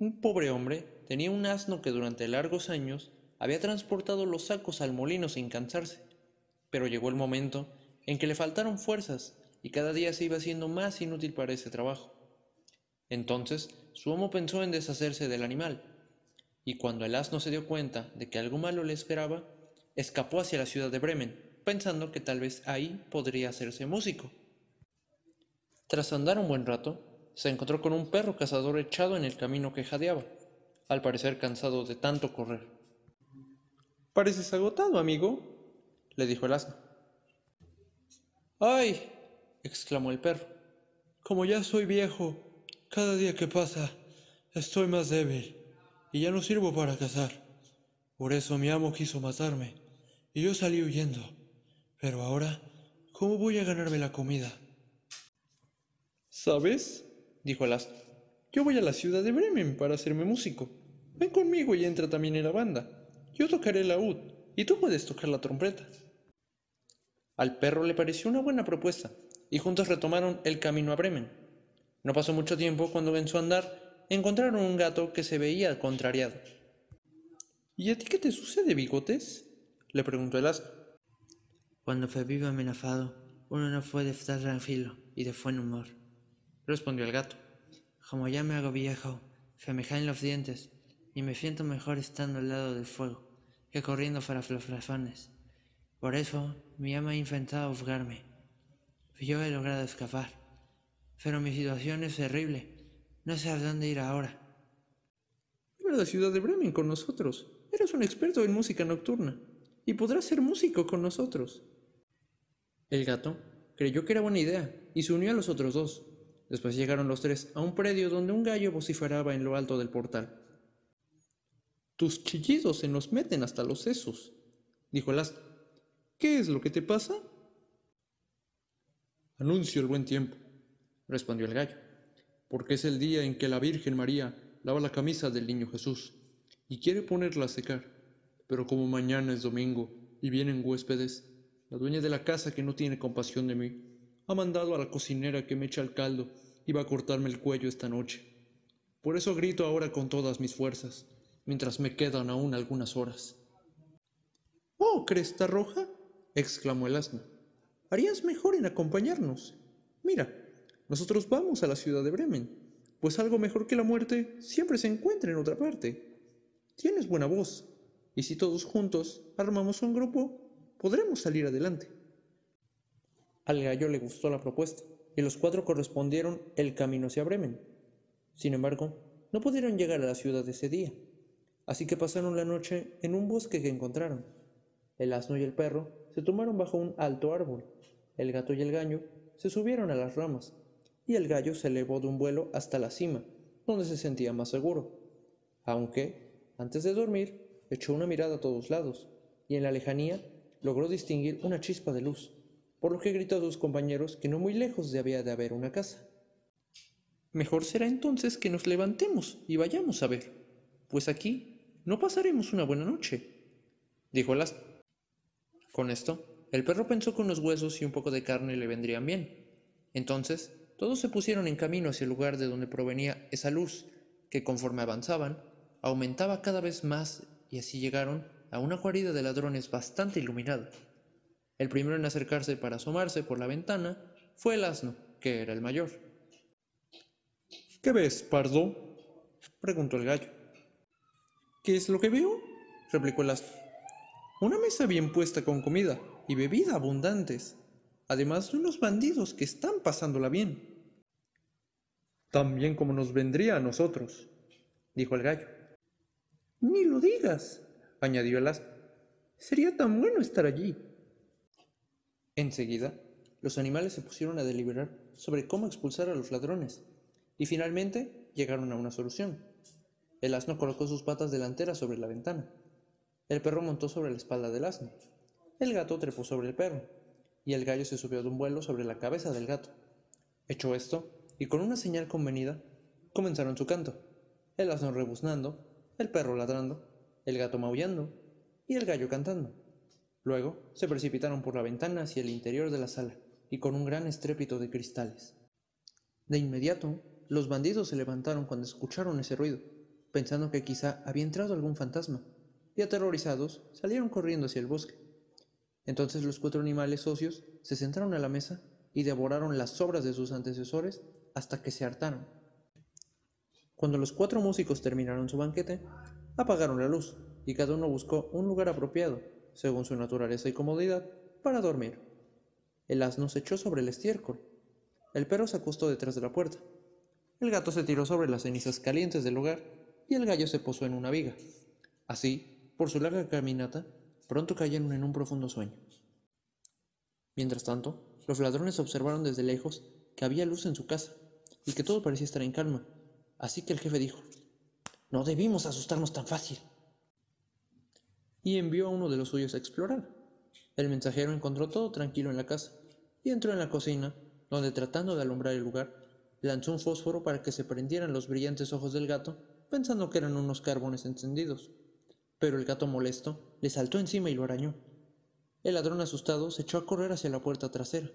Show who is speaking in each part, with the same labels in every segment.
Speaker 1: Un pobre hombre tenía un asno que durante largos años había transportado los sacos al molino sin cansarse, pero llegó el momento en que le faltaron fuerzas y cada día se iba haciendo más inútil para ese trabajo. Entonces su amo pensó en deshacerse del animal, y cuando el asno se dio cuenta de que algo malo le esperaba, escapó hacia la ciudad de Bremen, pensando que tal vez ahí podría hacerse músico. Tras andar un buen rato, se encontró con un perro cazador echado en el camino que jadeaba, al parecer cansado de tanto correr. Pareces agotado, amigo, le dijo el asno. ¡Ay! exclamó el perro. Como ya soy viejo, cada día que pasa estoy más débil y ya no sirvo para cazar. Por eso mi amo quiso matarme y yo salí huyendo. Pero ahora, ¿cómo voy a ganarme la comida? ¿Sabes? Dijo el asno. Yo voy a la ciudad de Bremen para hacerme músico. Ven conmigo y entra también en la banda. Yo tocaré el laúd y tú puedes tocar la trompeta. Al perro le pareció una buena propuesta y juntos retomaron el camino a Bremen. No pasó mucho tiempo cuando en su andar encontraron un gato que se veía contrariado. ¿Y a ti qué te sucede, bigotes? le preguntó el asno.
Speaker 2: Cuando fue vivo amenazado, uno no puede estar tranquilo y de buen humor,
Speaker 1: respondió el gato.
Speaker 2: Como ya me hago viejo, se me caen los dientes y me siento mejor estando al lado del fuego que corriendo para los razones. Por eso mi ama ha intentado ahogarme. Yo he logrado escapar, pero mi situación es terrible. No sé a dónde ir ahora.
Speaker 1: Ven a la ciudad de Bremen con nosotros. Eres un experto en música nocturna y podrás ser músico con nosotros. El gato creyó que era buena idea y se unió a los otros dos. Después llegaron los tres a un predio donde un gallo vociferaba en lo alto del portal. Tus chillidos se nos meten hasta los sesos, dijo el asno. ¿Qué es lo que te pasa? Anuncio el buen tiempo, respondió el gallo, porque es el día en que la Virgen María lava la camisa del niño Jesús y quiere ponerla a secar. Pero como mañana es domingo y vienen huéspedes, la dueña de la casa, que no tiene compasión de mí, ha mandado a la cocinera que me echa el caldo y va a cortarme el cuello esta noche. Por eso grito ahora con todas mis fuerzas, mientras me quedan aún algunas horas. ¡Oh, cresta roja! exclamó el asno. Harías mejor en acompañarnos. Mira, nosotros vamos a la ciudad de Bremen, pues algo mejor que la muerte siempre se encuentra en otra parte. Tienes buena voz, y si todos juntos armamos un grupo, podremos salir adelante. Al gallo le gustó la propuesta y los cuatro correspondieron el camino hacia Bremen. Sin embargo, no pudieron llegar a la ciudad ese día, así que pasaron la noche en un bosque que encontraron. El asno y el perro se tomaron bajo un alto árbol, el gato y el gallo se subieron a las ramas, y el gallo se elevó de un vuelo hasta la cima, donde se sentía más seguro, aunque, antes de dormir, echó una mirada a todos lados, y en la lejanía logró distinguir una chispa de luz, por lo que gritó a sus compañeros que no muy lejos debía de haber una casa. Mejor será entonces que nos levantemos y vayamos a ver, pues aquí no pasaremos una buena noche, dijo el asno. Con esto, el perro pensó que unos huesos y un poco de carne le vendrían bien. Entonces, todos se pusieron en camino hacia el lugar de donde provenía esa luz, que conforme avanzaban, aumentaba cada vez más y así llegaron a una guarida de ladrones bastante iluminada. El primero en acercarse para asomarse por la ventana fue el asno, que era el mayor. ¿Qué ves, pardo? preguntó el gallo. ¿Qué es lo que veo? replicó el asno. Una mesa bien puesta con comida y bebida abundantes, además de unos bandidos que están pasándola bien. Tan bien como nos vendría a nosotros, dijo el gallo. Ni lo digas, añadió el asno. Sería tan bueno estar allí. Enseguida, los animales se pusieron a deliberar sobre cómo expulsar a los ladrones, y finalmente llegaron a una solución. El asno colocó sus patas delanteras sobre la ventana. El perro montó sobre la espalda del asno. El gato trepó sobre el perro, y el gallo se subió de un vuelo sobre la cabeza del gato. Hecho esto, y con una señal convenida, comenzaron su canto. El asno rebuznando, el perro ladrando, el gato maullando y el gallo cantando. Luego se precipitaron por la ventana hacia el interior de la sala y con un gran estrépito de cristales. De inmediato, los bandidos se levantaron cuando escucharon ese ruido pensando que quizá había entrado algún fantasma, y aterrorizados salieron corriendo hacia el bosque. Entonces los cuatro animales socios se sentaron a la mesa y devoraron las sobras de sus antecesores hasta que se hartaron. Cuando los cuatro músicos terminaron su banquete, apagaron la luz y cada uno buscó un lugar apropiado, según su naturaleza y comodidad, para dormir. El asno se echó sobre el estiércol. El perro se acostó detrás de la puerta. El gato se tiró sobre las cenizas calientes del hogar y el gallo se posó en una viga. Así, por su larga caminata, pronto cayeron en un profundo sueño. Mientras tanto, los ladrones observaron desde lejos que había luz en su casa y que todo parecía estar en calma. Así que el jefe dijo, no debimos asustarnos tan fácil. Y envió a uno de los suyos a explorar. El mensajero encontró todo tranquilo en la casa y entró en la cocina, donde tratando de alumbrar el lugar, lanzó un fósforo para que se prendieran los brillantes ojos del gato, pensando que eran unos carbones encendidos. Pero el gato molesto le saltó encima y lo arañó. El ladrón asustado se echó a correr hacia la puerta trasera,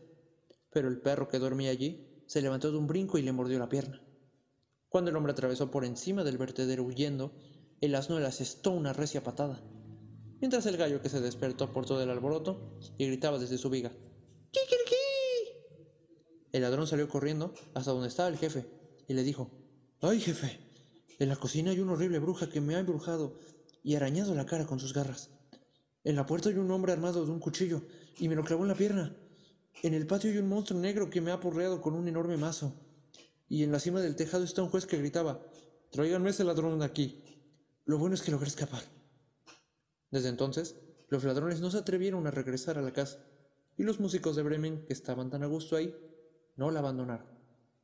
Speaker 1: pero el perro que dormía allí se levantó de un brinco y le mordió la pierna. Cuando el hombre atravesó por encima del vertedero huyendo, el asno le asestó una recia patada, mientras el gallo que se despertó por todo el alboroto y gritaba desde su viga ¡Kikiriki! El ladrón salió corriendo hasta donde estaba el jefe y le dijo ¡Ay, jefe! En la cocina hay una horrible bruja que me ha embrujado y arañado la cara con sus garras. En la puerta hay un hombre armado de un cuchillo y me lo clavó en la pierna. En el patio hay un monstruo negro que me ha porreado con un enorme mazo. Y en la cima del tejado está un juez que gritaba, tráiganme ese ladrón de aquí. Lo bueno es que logré escapar. Desde entonces, los ladrones no se atrevieron a regresar a la casa, y los músicos de Bremen, que estaban tan a gusto ahí, no la abandonaron.